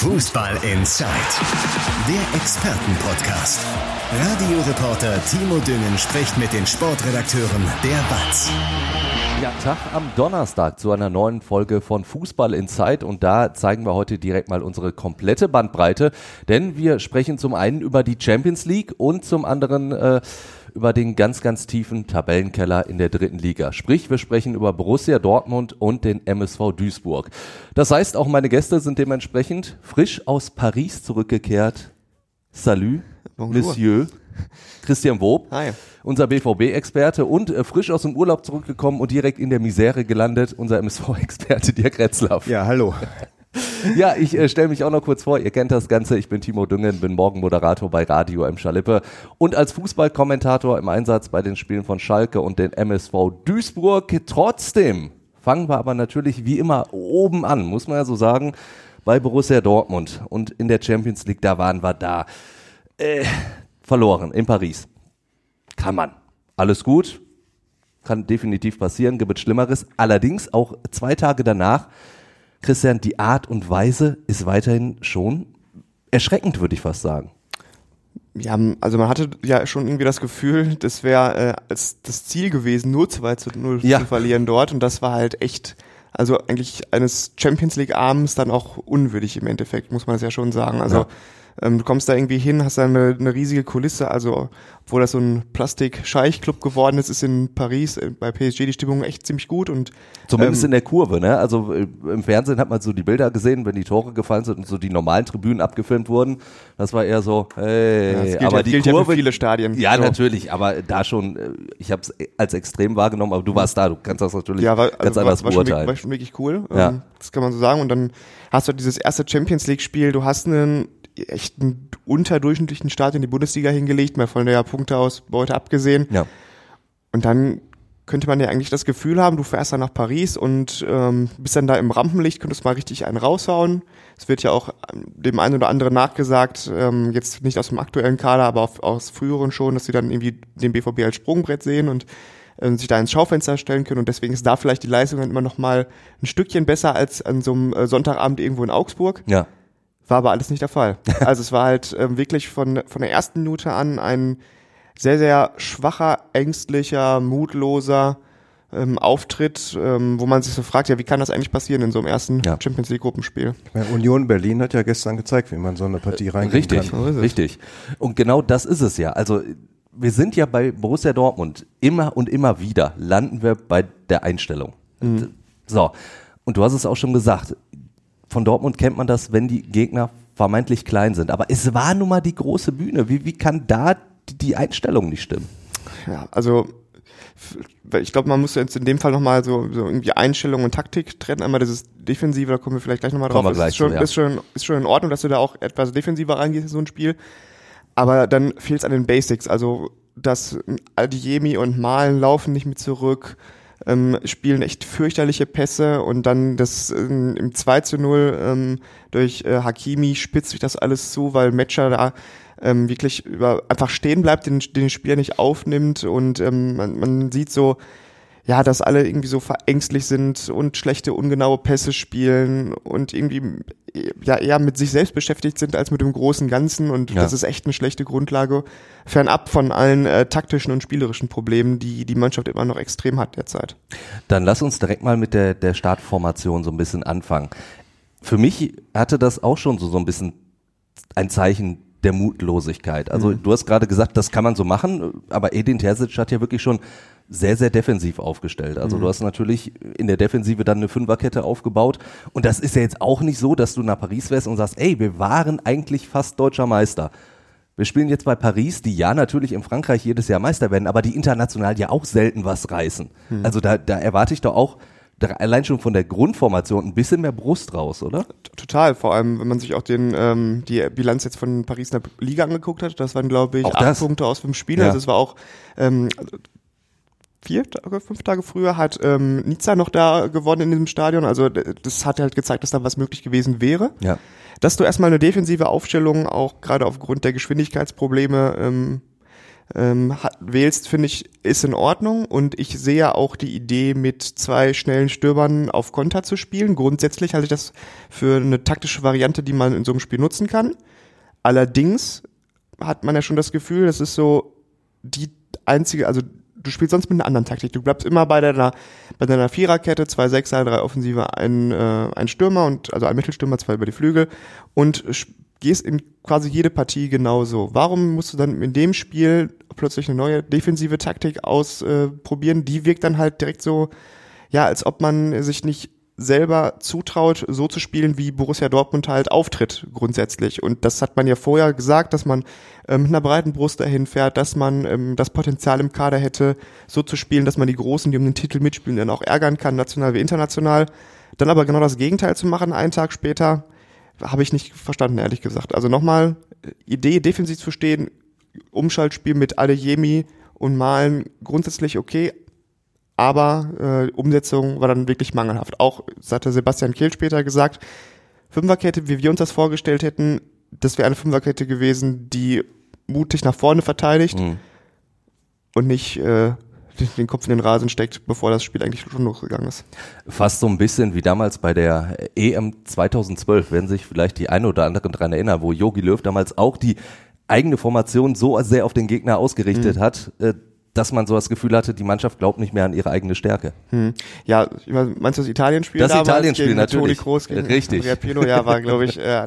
Fußball Inside, der Expertenpodcast. Radioreporter Timo Düngen spricht mit den Sportredakteuren der BATS. Ja, Tag am Donnerstag zu einer neuen Folge von Fußball Inside und da zeigen wir heute direkt mal unsere komplette Bandbreite, denn wir sprechen zum einen über die Champions League und zum anderen äh, über den ganz, ganz tiefen Tabellenkeller in der dritten Liga. Sprich, wir sprechen über Borussia Dortmund und den MSV Duisburg. Das heißt, auch meine Gäste sind dementsprechend frisch aus Paris zurückgekehrt. Salut, Bonjour. Monsieur. Christian Wob, Hi. unser BVB-Experte und äh, frisch aus dem Urlaub zurückgekommen und direkt in der Misere gelandet, unser MSV-Experte Dirk Retzlaff. Ja, hallo ja, ich äh, stelle mich auch noch kurz vor. Ihr kennt das Ganze. Ich bin Timo Düngen, bin Morgenmoderator bei Radio M. Schalippe und als Fußballkommentator im Einsatz bei den Spielen von Schalke und den MSV Duisburg. Trotzdem fangen wir aber natürlich wie immer oben an, muss man ja so sagen, bei Borussia Dortmund. Und in der Champions League, da waren wir da. Äh, verloren in Paris. Kann man. Alles gut. Kann definitiv passieren, gibt es Schlimmeres. Allerdings auch zwei Tage danach Christian, die Art und Weise ist weiterhin schon erschreckend, würde ich fast sagen. Ja, also man hatte ja schon irgendwie das Gefühl, das wäre äh, als das Ziel gewesen, nur 2 zu 0 ja. zu verlieren dort. Und das war halt echt, also eigentlich eines Champions League Abends dann auch unwürdig im Endeffekt, muss man es ja schon sagen. Also ja. Ähm, du kommst da irgendwie hin, hast da eine, eine riesige Kulisse, also obwohl das so ein Plastik-Scheich-Club geworden ist, ist in Paris äh, bei PSG die Stimmung echt ziemlich gut und zumindest ähm, in der Kurve, ne? Also äh, im Fernsehen hat man so die Bilder gesehen, wenn die Tore gefallen sind und so die normalen Tribünen abgefilmt wurden. Das war eher so, hey, ja, aber ja, die Kurve, ja viele Stadien. Ja, so. natürlich, aber da schon, äh, ich habe es als extrem wahrgenommen, aber du warst da, du kannst das natürlich ja, war, ganz also anders war, war beurteilen. Schon, war schon wirklich cool, ja. Ähm, das kann man so sagen. Und dann hast du dieses erste Champions League Spiel, du hast einen echt einen unterdurchschnittlichen Start in die Bundesliga hingelegt, mal von der Punkteausbeute abgesehen. Ja. Und dann könnte man ja eigentlich das Gefühl haben, du fährst dann nach Paris und ähm, bist dann da im Rampenlicht, könntest mal richtig einen raushauen. Es wird ja auch dem einen oder anderen nachgesagt, ähm, jetzt nicht aus dem aktuellen Kader, aber auf, aus früheren schon, dass sie dann irgendwie den BVB als Sprungbrett sehen und äh, sich da ins Schaufenster stellen können und deswegen ist da vielleicht die Leistung dann immer noch mal ein Stückchen besser als an so einem äh, Sonntagabend irgendwo in Augsburg. Ja. War aber alles nicht der Fall. Also es war halt ähm, wirklich von, von der ersten Minute an ein sehr, sehr schwacher, ängstlicher, mutloser ähm, Auftritt, ähm, wo man sich so fragt, ja, wie kann das eigentlich passieren in so einem ersten ja. Champions League Gruppenspiel? Meine, Union Berlin hat ja gestern gezeigt, wie man so eine Partie äh, reingehen richtig, kann. Richtig, Und genau das ist es ja. Also wir sind ja bei Borussia Dortmund immer und immer wieder landen wir bei der Einstellung. Mhm. So. Und du hast es auch schon gesagt von Dortmund kennt man das, wenn die Gegner vermeintlich klein sind. Aber es war nun mal die große Bühne. Wie, wie kann da die Einstellung nicht stimmen? Ja, also ich glaube, man muss jetzt in dem Fall nochmal so, so irgendwie Einstellung und Taktik trennen. Einmal dieses Defensive, da kommen wir vielleicht gleich nochmal drauf. Wir gleich ist, schon, zu, ja. ist, schon, ist schon in Ordnung, dass du da auch etwas defensiver reingehst in so ein Spiel. Aber dann fehlt es an den Basics. Also, dass Adiemi und Malen laufen nicht mit zurück ähm, spielen echt fürchterliche Pässe und dann das ähm, im 2 zu 0 ähm, durch äh, Hakimi spitzt sich das alles zu, weil Matcher da ähm, wirklich über, einfach stehen bleibt, den, den Spieler nicht aufnimmt und ähm, man, man sieht so, ja, dass alle irgendwie so verängstlich sind und schlechte, ungenaue Pässe spielen und irgendwie ja eher mit sich selbst beschäftigt sind als mit dem großen Ganzen und ja. das ist echt eine schlechte Grundlage, fernab von allen äh, taktischen und spielerischen Problemen, die die Mannschaft immer noch extrem hat derzeit. Dann lass uns direkt mal mit der, der Startformation so ein bisschen anfangen. Für mich hatte das auch schon so, so ein bisschen ein Zeichen der Mutlosigkeit. Also mhm. du hast gerade gesagt, das kann man so machen, aber Edin Terzic hat ja wirklich schon sehr, sehr defensiv aufgestellt. Also mhm. du hast natürlich in der Defensive dann eine Fünferkette aufgebaut. Und das ist ja jetzt auch nicht so, dass du nach Paris wärst und sagst, ey, wir waren eigentlich fast deutscher Meister. Wir spielen jetzt bei Paris, die ja natürlich in Frankreich jedes Jahr Meister werden, aber die international ja auch selten was reißen. Mhm. Also da, da erwarte ich doch auch allein schon von der Grundformation ein bisschen mehr Brust raus, oder? Total, vor allem, wenn man sich auch den, ähm, die Bilanz jetzt von Paris in der Liga angeguckt hat, das waren, glaube ich, auch acht das? Punkte aus fünf Spielen. Ja. Also es war auch ähm, vier Tage, fünf Tage früher hat ähm, Nizza noch da gewonnen in diesem Stadion. Also das hat halt gezeigt, dass da was möglich gewesen wäre. Ja. Dass du erstmal eine defensive Aufstellung auch gerade aufgrund der Geschwindigkeitsprobleme ähm, ähm, hat, wählst, finde ich, ist in Ordnung. Und ich sehe auch die Idee, mit zwei schnellen Stürmern auf Konter zu spielen. Grundsätzlich halte ich das für eine taktische Variante, die man in so einem Spiel nutzen kann. Allerdings hat man ja schon das Gefühl, das ist so die einzige, also du spielst sonst mit einer anderen Taktik. Du bleibst immer bei deiner, bei deiner Viererkette, zwei Sechser, drei Offensive, ein, äh, ein Stürmer und also ein Mittelstürmer, zwei über die Flügel und gehst in quasi jede Partie genauso. Warum musst du dann in dem Spiel plötzlich eine neue defensive Taktik ausprobieren? Äh, die wirkt dann halt direkt so, ja, als ob man sich nicht selber zutraut, so zu spielen, wie Borussia Dortmund halt auftritt grundsätzlich. Und das hat man ja vorher gesagt, dass man ähm, mit einer breiten Brust dahin fährt, dass man ähm, das Potenzial im Kader hätte, so zu spielen, dass man die Großen, die um den Titel mitspielen, dann auch ärgern kann, national wie international. Dann aber genau das Gegenteil zu machen, einen Tag später, habe ich nicht verstanden, ehrlich gesagt. Also nochmal, Idee, defensiv zu stehen, Umschaltspiel mit Adeyemi und Malen grundsätzlich okay, aber äh, Umsetzung war dann wirklich mangelhaft. Auch, das hatte Sebastian Kehl später gesagt, Fünferkette, wie wir uns das vorgestellt hätten, das wäre eine Fünferkette gewesen, die mutig nach vorne verteidigt mhm. und nicht äh, den Kopf in den Rasen steckt, bevor das Spiel eigentlich schon losgegangen ist. Fast so ein bisschen wie damals bei der EM 2012, werden sich vielleicht die eine oder anderen daran erinnern, wo Jogi Löw damals auch die eigene Formation so sehr auf den Gegner ausgerichtet mhm. hat, äh, dass man so das Gefühl hatte, die Mannschaft glaubt nicht mehr an ihre eigene Stärke. Hm. Ja, meinst du das Italien-Spiel? Das Italien-Spiel, natürlich. Toni Kroos gegen Richtig. Andrea Pirlo, ja, war, glaube ich, äh,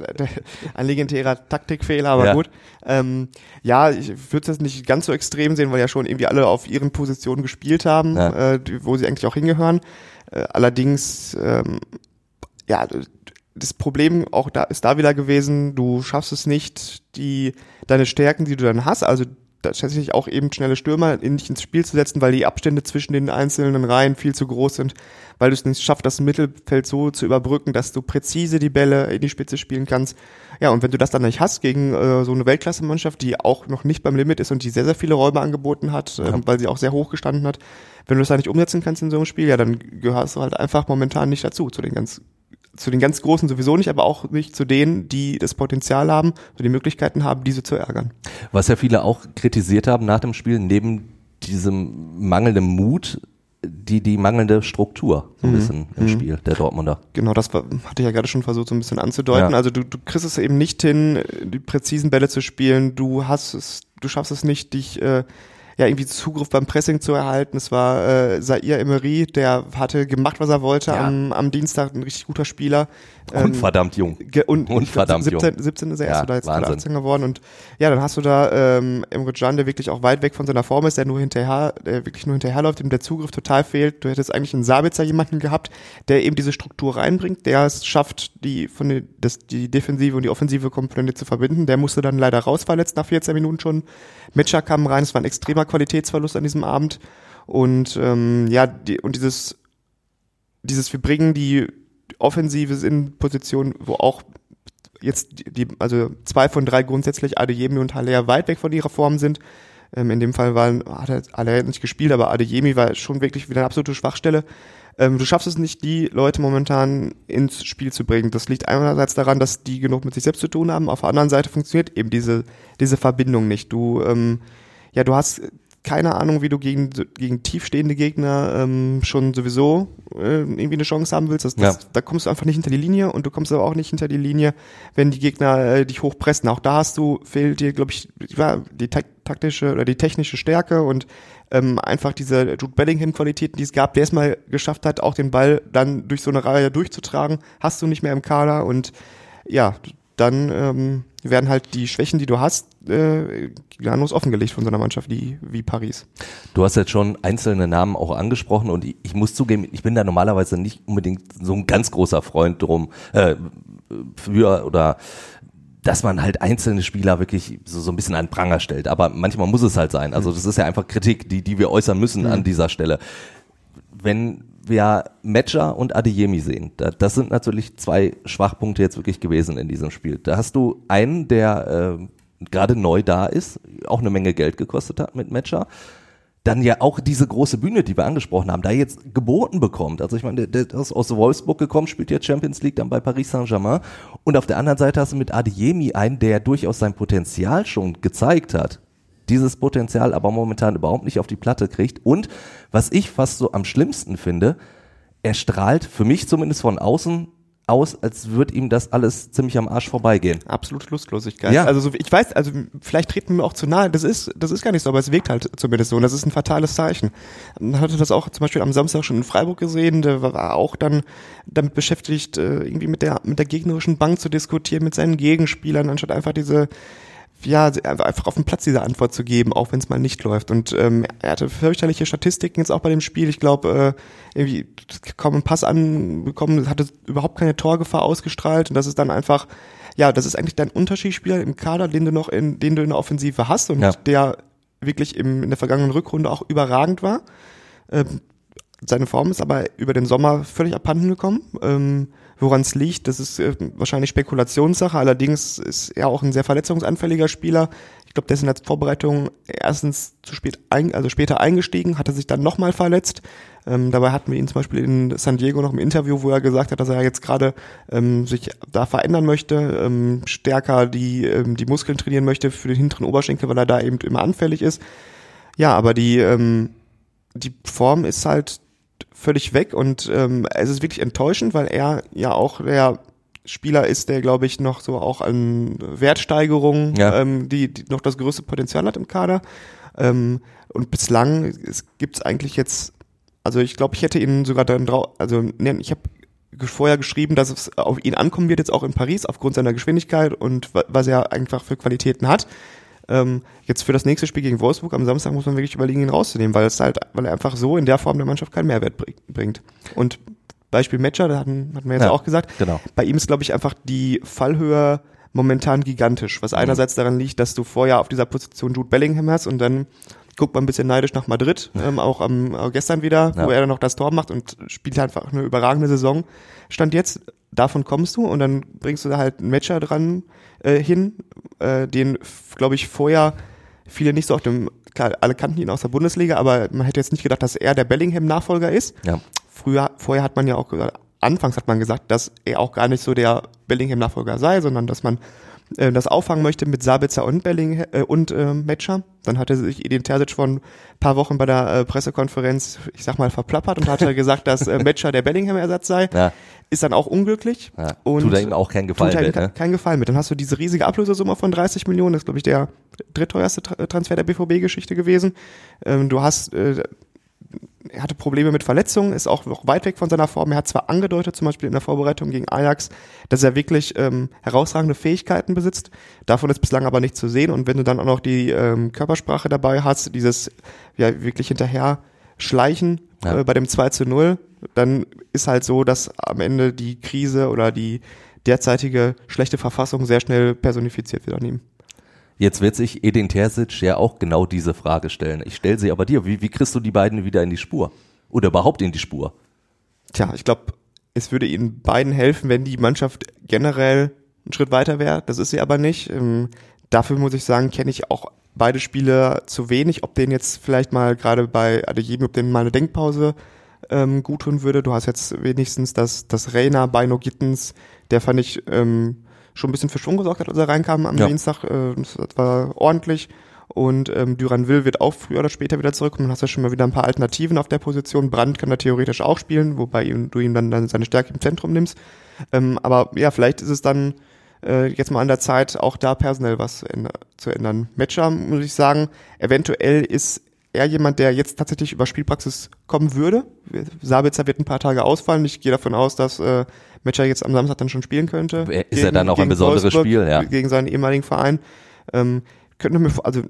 ein legendärer Taktikfehler, aber ja. gut. Ähm, ja, ich würde es nicht ganz so extrem sehen, weil ja schon irgendwie alle auf ihren Positionen gespielt haben, ja. äh, wo sie eigentlich auch hingehören. Äh, allerdings, ähm, ja, das Problem auch da ist da wieder gewesen, du schaffst es nicht, die deine Stärken, die du dann hast, also tatsächlich auch eben schnelle Stürmer nicht ins Spiel zu setzen, weil die Abstände zwischen den einzelnen Reihen viel zu groß sind, weil du es nicht schaffst, das Mittelfeld so zu überbrücken, dass du präzise die Bälle in die Spitze spielen kannst. Ja, und wenn du das dann nicht hast gegen äh, so eine Weltklasse-Mannschaft, die auch noch nicht beim Limit ist und die sehr, sehr viele Räume angeboten hat, äh, weil sie auch sehr hoch gestanden hat, wenn du das da nicht umsetzen kannst in so einem Spiel, ja, dann gehörst du halt einfach momentan nicht dazu, zu den ganz zu den ganz Großen sowieso nicht, aber auch nicht zu denen, die das Potenzial haben, die Möglichkeiten haben, diese zu ärgern. Was ja viele auch kritisiert haben nach dem Spiel, neben diesem mangelnden Mut, die, die mangelnde Struktur so ein mhm. bisschen im mhm. Spiel der Dortmunder. Genau, das war, hatte ich ja gerade schon versucht so ein bisschen anzudeuten. Ja. Also du, du kriegst es eben nicht hin, die präzisen Bälle zu spielen, du hast es, du schaffst es nicht, dich äh, ja irgendwie Zugriff beim Pressing zu erhalten. Es war äh, Zaire Emery, der hatte gemacht, was er wollte ja. am, am Dienstag, ein richtig guter Spieler. Ähm, und verdammt jung. Und, und verdammt 17, jung. 17 ist er ja, erst oder jetzt Wahnsinn. 18 geworden. Und ja, dann hast du da ähm, Emre Can, der wirklich auch weit weg von seiner Form ist, der nur hinterher, der wirklich nur hinterherläuft, dem der Zugriff total fehlt. Du hättest eigentlich einen Sabitzer jemanden gehabt, der eben diese Struktur reinbringt, der es schafft, die von den, das, die defensive und die offensive Komponente zu verbinden. Der musste dann leider rausverletzt nach 14 Minuten schon. Metscher kam rein, es war ein extremer Qualitätsverlust an diesem Abend. Und ähm, ja, die, und dieses, dieses, wir bringen die Offensive in Positionen, wo auch jetzt die, also zwei von drei grundsätzlich Adeyemi und Haller weit weg von ihrer Form sind. Ähm, in dem Fall waren, hat Haller nicht gespielt, aber Adeyemi war schon wirklich wieder eine absolute Schwachstelle. Ähm, du schaffst es nicht, die Leute momentan ins Spiel zu bringen. Das liegt einerseits daran, dass die genug mit sich selbst zu tun haben. Auf der anderen Seite funktioniert eben diese, diese Verbindung nicht. Du, ähm, ja, du hast keine Ahnung, wie du gegen, gegen tiefstehende Gegner ähm, schon sowieso äh, irgendwie eine Chance haben willst. Das, das, ja. Da kommst du einfach nicht hinter die Linie und du kommst aber auch nicht hinter die Linie, wenn die Gegner äh, dich hochpressen. Auch da hast du, fehlt dir, glaube ich, ja, die taktische oder die technische Stärke und ähm, einfach diese Jude Bellingham-Qualitäten, die es gab, der es mal geschafft hat, auch den Ball dann durch so eine Reihe durchzutragen, hast du nicht mehr im Kader und ja, dann ähm, werden halt die Schwächen, die du hast, äh, gnadenlos offengelegt von so einer Mannschaft wie, wie Paris. Du hast jetzt schon einzelne Namen auch angesprochen und ich, ich muss zugeben, ich bin da normalerweise nicht unbedingt so ein ganz großer Freund drum, äh, für oder dass man halt einzelne Spieler wirklich so, so ein bisschen an Pranger stellt. Aber manchmal muss es halt sein. Also das ist ja einfach Kritik, die, die wir äußern müssen mhm. an dieser Stelle. Wenn wir Matcher und Adeyemi sehen. das sind natürlich zwei Schwachpunkte jetzt wirklich gewesen in diesem Spiel. Da hast du einen, der äh, gerade neu da ist, auch eine Menge Geld gekostet hat mit Matcher. Dann ja auch diese große Bühne, die wir angesprochen haben, da jetzt geboten bekommt. Also ich meine, der, der ist aus Wolfsburg gekommen, spielt jetzt Champions League dann bei Paris Saint-Germain. Und auf der anderen Seite hast du mit Adeyemi einen, der durchaus sein Potenzial schon gezeigt hat dieses Potenzial aber momentan überhaupt nicht auf die Platte kriegt. Und was ich fast so am schlimmsten finde, er strahlt für mich zumindest von außen aus, als würde ihm das alles ziemlich am Arsch vorbeigehen. Absolute Lustlosigkeit. Ja. Also so, ich weiß, also vielleicht treten wir auch zu nahe. Das ist, das ist gar nicht so, aber es wirkt halt zumindest so. Und das ist ein fatales Zeichen. Man hatte das auch zum Beispiel am Samstag schon in Freiburg gesehen. Der war auch dann damit beschäftigt, äh, irgendwie mit der mit der gegnerischen Bank zu diskutieren, mit seinen Gegenspielern, anstatt einfach diese ja, einfach auf dem Platz diese Antwort zu geben, auch wenn es mal nicht läuft. Und ähm, er hatte fürchterliche Statistiken jetzt auch bei dem Spiel. Ich glaube, äh, irgendwie kaum einen Pass anbekommen, hatte überhaupt keine Torgefahr ausgestrahlt. Und das ist dann einfach, ja, das ist eigentlich dein Unterschiedsspieler im Kader, den du noch in, den du in der Offensive hast und Ja. der wirklich im, in der vergangenen Rückrunde auch überragend war. Ähm, seine Form ist aber über den Sommer völlig abhanden gekommen. Ähm, Woran es liegt, das ist äh, wahrscheinlich Spekulationssache. Allerdings ist er auch ein sehr verletzungsanfälliger Spieler. Ich glaube, der ist in der Vorbereitung erstens zu spät, ein, also später eingestiegen, hatte sich dann nochmal verletzt. Ähm, dabei hatten wir ihn zum Beispiel in San Diego noch im Interview, wo er gesagt hat, dass er jetzt gerade ähm, sich da verändern möchte, ähm, stärker die, ähm, die Muskeln trainieren möchte für den hinteren Oberschenkel, weil er da eben immer anfällig ist. Ja, aber die, ähm, die Form ist halt völlig weg und ähm, es ist wirklich enttäuschend, weil er ja auch der Spieler ist, der glaube ich noch so auch an Wertsteigerung, Ja. ähm, die, die noch das größte Potenzial hat im Kader. Ähm, und bislang es gibt's eigentlich jetzt, also ich glaube, ich hätte ihn sogar dann drauf, also ne, ich habe vorher geschrieben, dass es auf ihn ankommen wird, jetzt auch in Paris, aufgrund seiner Geschwindigkeit und wa- was er einfach für Qualitäten hat. Ähm, jetzt für das nächste Spiel gegen Wolfsburg am Samstag muss man wirklich überlegen, ihn rauszunehmen, weil es halt, weil er einfach so in der Form der Mannschaft keinen Mehrwert bring- bringt. Und Beispiel Matcher, da hatten, hatten wir jetzt Ja, auch gesagt, genau. bei ihm ist, glaube ich, einfach die Fallhöhe momentan gigantisch, was einerseits daran liegt, dass du vorher auf dieser Position Jude Bellingham hast und dann guckt man ein bisschen neidisch nach Madrid, ähm, auch am äh, gestern wieder, Ja. wo er dann noch das Tor macht und spielt einfach eine überragende Saison. Stand jetzt, davon kommst du und dann bringst du da halt einen Matcher dran äh, hin, äh, den, glaube ich, vorher viele nicht so auf dem, klar, alle kannten ihn aus der Bundesliga, aber man hätte jetzt nicht gedacht, dass er der Bellingham-Nachfolger ist. Ja. Früher, vorher hat man ja auch gesagt, anfangs hat man gesagt, dass er auch gar nicht so der Bellingham-Nachfolger sei, sondern dass man äh, das auffangen möchte mit Sabitzer und Bellingham äh, und äh, Metscher. Dann hatte sich Edin Terzic vor ein paar Wochen bei der äh, Pressekonferenz, ich sag mal, verplappert und hatte gesagt, dass äh, Metscher der Bellingham-Ersatz sei. Ja. Ist dann auch unglücklich. Ja. Und Tut er ihm auch keinen Gefallen mit, ne? keinen Gefallen mit. Dann hast du diese riesige Ablösesumme von 30 Millionen, das ist, glaube ich, der drittteuerste Tra- Transfer der BVB-Geschichte gewesen. Ähm, du hast äh, er hatte Probleme mit Verletzungen, ist auch noch weit weg von seiner Form. Er hat zwar angedeutet, zum Beispiel in der Vorbereitung gegen Ajax, dass er wirklich ähm, herausragende Fähigkeiten besitzt. Davon ist bislang aber nicht zu sehen. Und wenn du dann auch noch die ähm, Körpersprache dabei hast, dieses ja wirklich hinterher schleichen Ja. äh, bei dem 2 zu 0, dann ist halt so, dass am Ende die Krise oder die derzeitige schlechte Verfassung sehr schnell personifiziert wird an ihm. Jetzt wird sich Edin Terzic ja auch genau diese Frage stellen. Ich stelle sie aber dir. Wie, wie kriegst du die beiden wieder in die Spur? Oder überhaupt in die Spur? Tja, ich glaube, es würde ihnen beiden helfen, wenn die Mannschaft generell einen Schritt weiter wäre. Das ist sie aber nicht. Ähm, dafür muss ich sagen, kenne ich auch beide Spieler zu wenig. Ob denen jetzt vielleicht mal gerade bei Adeyemi, ob denen mal eine Denkpause ähm, gut tun würde. Du hast jetzt wenigstens das, das Reina Beino Gittens, der fand ich ähm, schon ein bisschen für Schwung gesorgt hat, als er reinkam am Ja. Dienstag. Äh, das war ordentlich. Und ähm, Duran Will wird auch früher oder später wieder zurückkommen. Dann hast du schon mal wieder ein paar Alternativen auf der Position. Brandt kann da theoretisch auch spielen, wobei du ihm dann, dann seine Stärke im Zentrum nimmst. Ähm, aber ja, vielleicht ist es dann äh, jetzt mal an der Zeit, auch da personell was zu ändern. Matcher, muss ich sagen, eventuell ist er jemand, der jetzt tatsächlich über Spielpraxis kommen würde. Sabitzer wird ein paar Tage ausfallen. Ich gehe davon aus, dass äh, Matcher jetzt am Samstag dann schon spielen könnte. Ist er dann auch ein besonderes Wolfsburg, Spiel, ja. Gegen seinen ehemaligen Verein. Ähm, könnte mir, also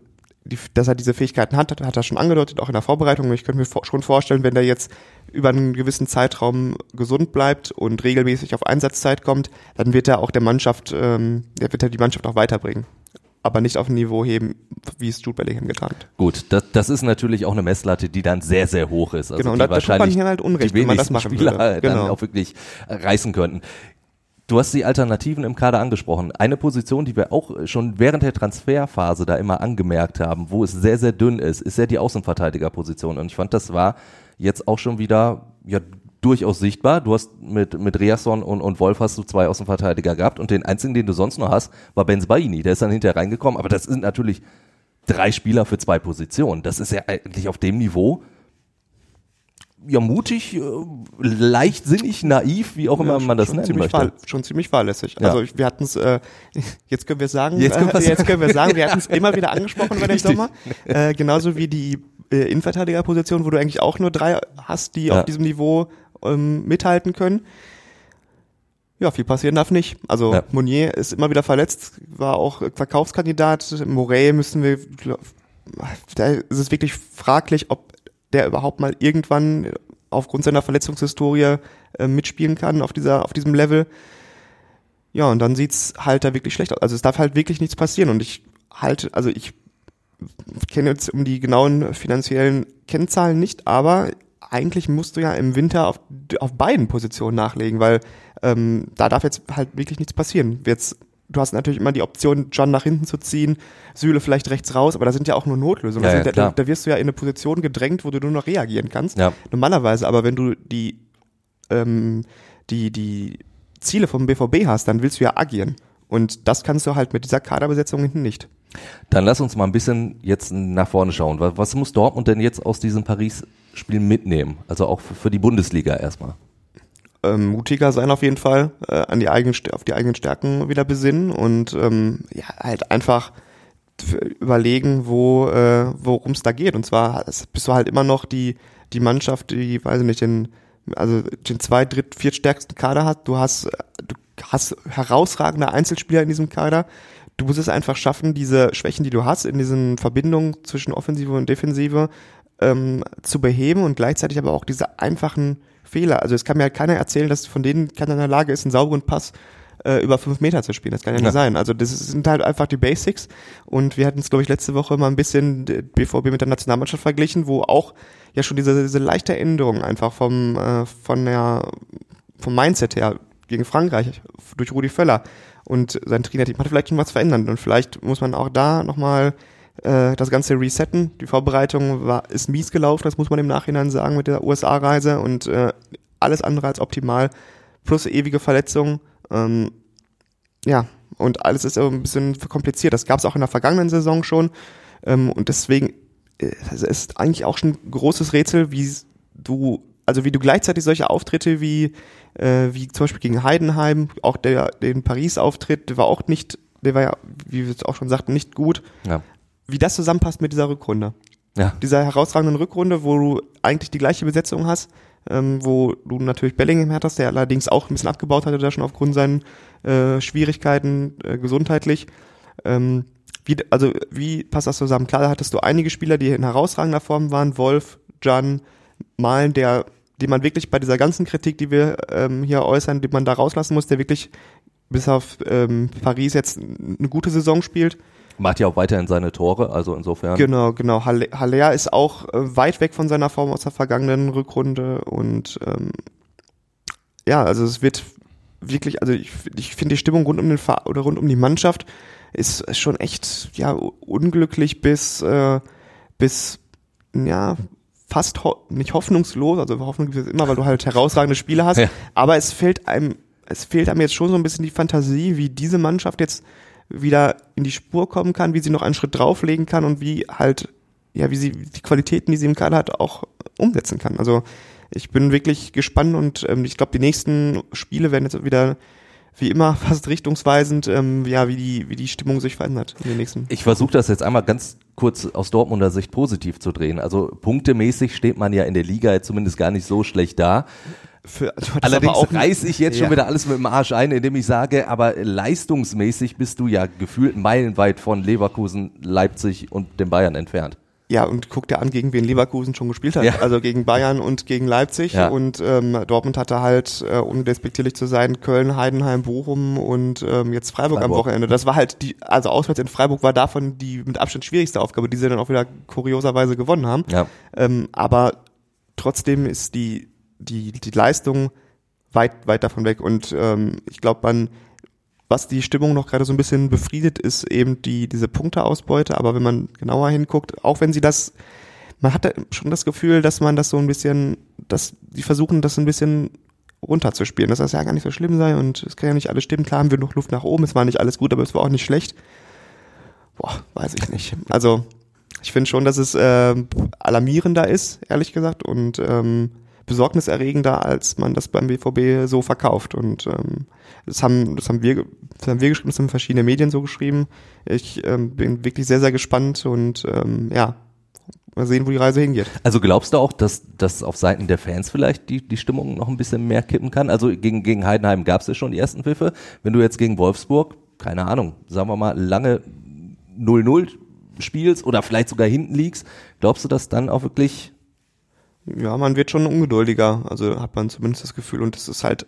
die, dass er diese Fähigkeiten hat, hat, hat er schon angedeutet, auch in der Vorbereitung. Ich könnte mir vor, schon vorstellen, wenn der jetzt über einen gewissen Zeitraum gesund bleibt und regelmäßig auf Einsatzzeit kommt, dann wird er auch der Mannschaft, ähm, der wird er die Mannschaft auch weiterbringen. Aber nicht auf ein Niveau heben, wie es Jude Bellingham getan hat. Gut, das, das ist natürlich auch eine Messlatte, die dann sehr, sehr hoch ist. Also Genau, und da- tut man wahrscheinlich hier halt Unrecht, wenn man das machen Spieler würde. dann Genau. auch wirklich reißen könnten. Du hast die Alternativen im Kader angesprochen. Eine Position, die wir auch schon während der Transferphase da immer angemerkt haben, wo es sehr, sehr dünn ist, ist ja die Außenverteidigerposition. Und ich fand, das war jetzt auch schon wieder ja, durchaus sichtbar. Du hast mit, mit Riasson und, und Wolf hast du zwei Außenverteidiger gehabt und den einzigen, den du sonst noch hast, war Benz Baini. Der ist dann hinterher reingekommen, aber das sind natürlich drei Spieler für zwei Positionen. Das ist ja eigentlich auf dem Niveau ja mutig, äh, leichtsinnig, naiv, wie auch immer man das nennen ziemlich möchte. fahr- schon ziemlich fahrlässig. Ja. Also ich- wir hatten es, äh, jetzt können wir sagen, Jetzt können äh, jetzt können wir sagen, wir hatten es immer wieder angesprochen über den. Sommer. Äh, genauso wie die äh, Innenverteidigerposition, wo du eigentlich auch nur drei hast, die Ja. auf diesem Niveau ähm, mithalten können. Ja, viel passieren darf nicht. Also Ja. Monier ist immer wieder verletzt, war auch Verkaufskandidat. Morey müssen wir, da ist es wirklich fraglich, ob der überhaupt mal irgendwann aufgrund seiner Verletzungshistorie äh, mitspielen kann auf dieser, auf diesem Level. Ja, und dann sieht's halt da wirklich schlecht aus. Also es darf halt wirklich nichts passieren. Und ich halte, also ich kenne jetzt um die genauen finanziellen Kennzahlen nicht, aber eigentlich musst du ja im Winter auf, auf beiden Positionen nachlegen, weil ähm, da darf jetzt halt wirklich nichts passieren. Jetzt, du hast natürlich immer die Option, John nach hinten zu ziehen, Süle vielleicht rechts raus, aber da sind ja auch nur Notlösungen. Ja, Da ja, da, da wirst du ja in eine Position gedrängt, wo du nur noch reagieren kannst. Ja. Normalerweise, aber wenn du die, ähm, die, die Ziele vom BVB hast, dann willst du ja agieren. Und das kannst du halt mit dieser Kaderbesetzung hinten nicht. Dann lass uns mal ein bisschen jetzt nach vorne schauen. Was, muss Dortmund denn jetzt aus diesem Paris-Spiel mitnehmen? Also auch für, die Bundesliga erstmal. ähm, mutiger sein auf jeden Fall, äh, an die eigenen, auf die eigenen Stärken wieder besinnen und ähm, ja, halt einfach überlegen, wo äh, worum es da geht. Und zwar bist du halt immer noch die die Mannschaft, die, weiß ich nicht, den also den zwei, dritt, viertstärksten Kader hat. Du hast du hast herausragende Einzelspieler in diesem Kader. Du musst es einfach schaffen, diese Schwächen, die du hast, in diesen Verbindungen zwischen Offensive und Defensive ähm, zu beheben und gleichzeitig aber auch diese einfachen Fehler. Also es kann mir halt keiner erzählen, dass von denen keiner in der Lage ist, einen sauberen Pass äh, über fünf Meter zu spielen. Das kann ja nicht Ja. sein. Also das sind halt einfach die Basics. Und wir hatten es, glaube ich, letzte Woche mal ein bisschen äh, BVB mit der Nationalmannschaft verglichen, wo auch ja schon diese, diese leichte Änderung einfach vom, äh, von der, vom Mindset her gegen Frankreich durch Rudi Völler und sein Trainerteam hat vielleicht schon was verändert. Und vielleicht muss man auch da nochmal äh, das Ganze resetten. Die Vorbereitung war, ist mies gelaufen, das muss man im Nachhinein sagen mit der USA-Reise und äh, alles andere als optimal. Plus ewige Verletzungen. Ähm, ja, und alles ist ein bisschen kompliziert. Das gab es auch in der vergangenen Saison schon. Ähm, und deswegen äh, es ist eigentlich auch schon ein großes Rätsel, wie du, also wie du gleichzeitig solche Auftritte wie, äh, wie zum Beispiel gegen Heidenheim, auch der, den Paris-Auftritt, der war auch nicht, der war ja, wie wir es auch schon sagten, nicht gut, Ja. wie das zusammenpasst mit dieser Rückrunde. Ja. Dieser herausragenden Rückrunde, wo du eigentlich die gleiche Besetzung hast, ähm, wo du natürlich Bellingham hattest, der allerdings auch ein bisschen abgebaut hatte, da schon aufgrund seinen äh, Schwierigkeiten äh, gesundheitlich. Ähm, wie, also wie passt das zusammen? Klar, da hattest du einige Spieler, die in herausragender Form waren, Wolf, Jan, Malen, der, die man wirklich bei dieser ganzen Kritik, die wir ähm, hier äußern, die man da rauslassen muss, der wirklich bis auf ähm, Paris jetzt eine gute Saison spielt. Macht ja auch weiterhin seine Tore, also insofern. Genau, genau. Halle- Haller ist auch äh, weit weg von seiner Form aus der vergangenen Rückrunde und ähm, ja, also es wird wirklich, also ich, ich finde die Stimmung rund um den Ver oder rund um die Mannschaft ist, ist schon echt ja unglücklich bis äh, bis ja fast ho nicht hoffnungslos, also Hoffnung gibt es immer, weil du halt herausragende Spiele hast, Ja. aber es fehlt einem es fehlt einem jetzt schon so ein bisschen die Fantasie, wie diese Mannschaft jetzt wieder in die Spur kommen kann, wie sie noch einen Schritt drauflegen kann und wie halt, ja, wie sie die Qualitäten, die sie im Kader hat, auch umsetzen kann. Also ich bin wirklich gespannt und ähm, ich glaube, die nächsten Spiele werden jetzt wieder wie immer fast richtungsweisend, ähm, ja, wie die, wie die Stimmung sich verändert in den nächsten. Ich versuche das jetzt einmal ganz kurz aus Dortmunder Sicht positiv zu drehen. Also punktemäßig steht man ja in der Liga jetzt zumindest gar nicht so schlecht da. Für, Allerdings aber auch reiß ich jetzt Ja. schon wieder alles mit dem Arsch ein, indem ich sage, aber leistungsmäßig bist du ja gefühlt meilenweit von Leverkusen, Leipzig und den Bayern entfernt. Ja, und guck dir an, gegen wen Leverkusen schon gespielt hat. Ja. Also gegen Bayern und gegen Leipzig. Ja. Und ähm, Dortmund hatte halt, äh, um despektierlich zu sein, Köln, Heidenheim, Bochum und ähm, jetzt Freiburg, am Freiburg. Wochenende. Das war halt die, also auswärts in Freiburg war davon die mit Abstand schwierigste Aufgabe, die sie dann auch wieder kurioserweise gewonnen haben. Ja. Ähm, aber trotzdem ist die, die, die Leistung weit, weit davon weg. Und ähm, ich glaube, man, was die Stimmung noch gerade so ein bisschen befriedet, ist eben die, diese Punkteausbeute. Aber wenn man genauer hinguckt, auch wenn sie das, man hat schon das Gefühl, dass man das so ein bisschen, dass die versuchen, das ein bisschen runterzuspielen, dass das ja gar nicht so schlimm sei und es kann ja nicht alles stimmen. Klar haben wir noch Luft nach oben, es war nicht alles gut, aber es war auch nicht schlecht. boah, weiß ich nicht. Also ich finde schon, dass es äh, alarmierender ist, ehrlich gesagt, und ähm, besorgniserregender, als man das beim BVB so verkauft. Und ähm, das haben, das haben wir, das haben wir geschrieben, das haben verschiedene Medien so geschrieben. Ich ähm, bin wirklich sehr, sehr gespannt und ähm, ja, mal sehen, wo die Reise hingeht. Also glaubst du auch, dass, dass auf Seiten der Fans vielleicht die, die Stimmung noch ein bisschen mehr kippen kann? Also gegen, gegen Heidenheim gab es ja schon die ersten Pfiffe. Wenn du jetzt gegen Wolfsburg, keine Ahnung, sagen wir mal, lange 0-0 spielst oder vielleicht sogar hinten liegst, glaubst du, dass dann auch wirklich ja, man wird schon ungeduldiger, also hat man zumindest das Gefühl. Und es ist halt,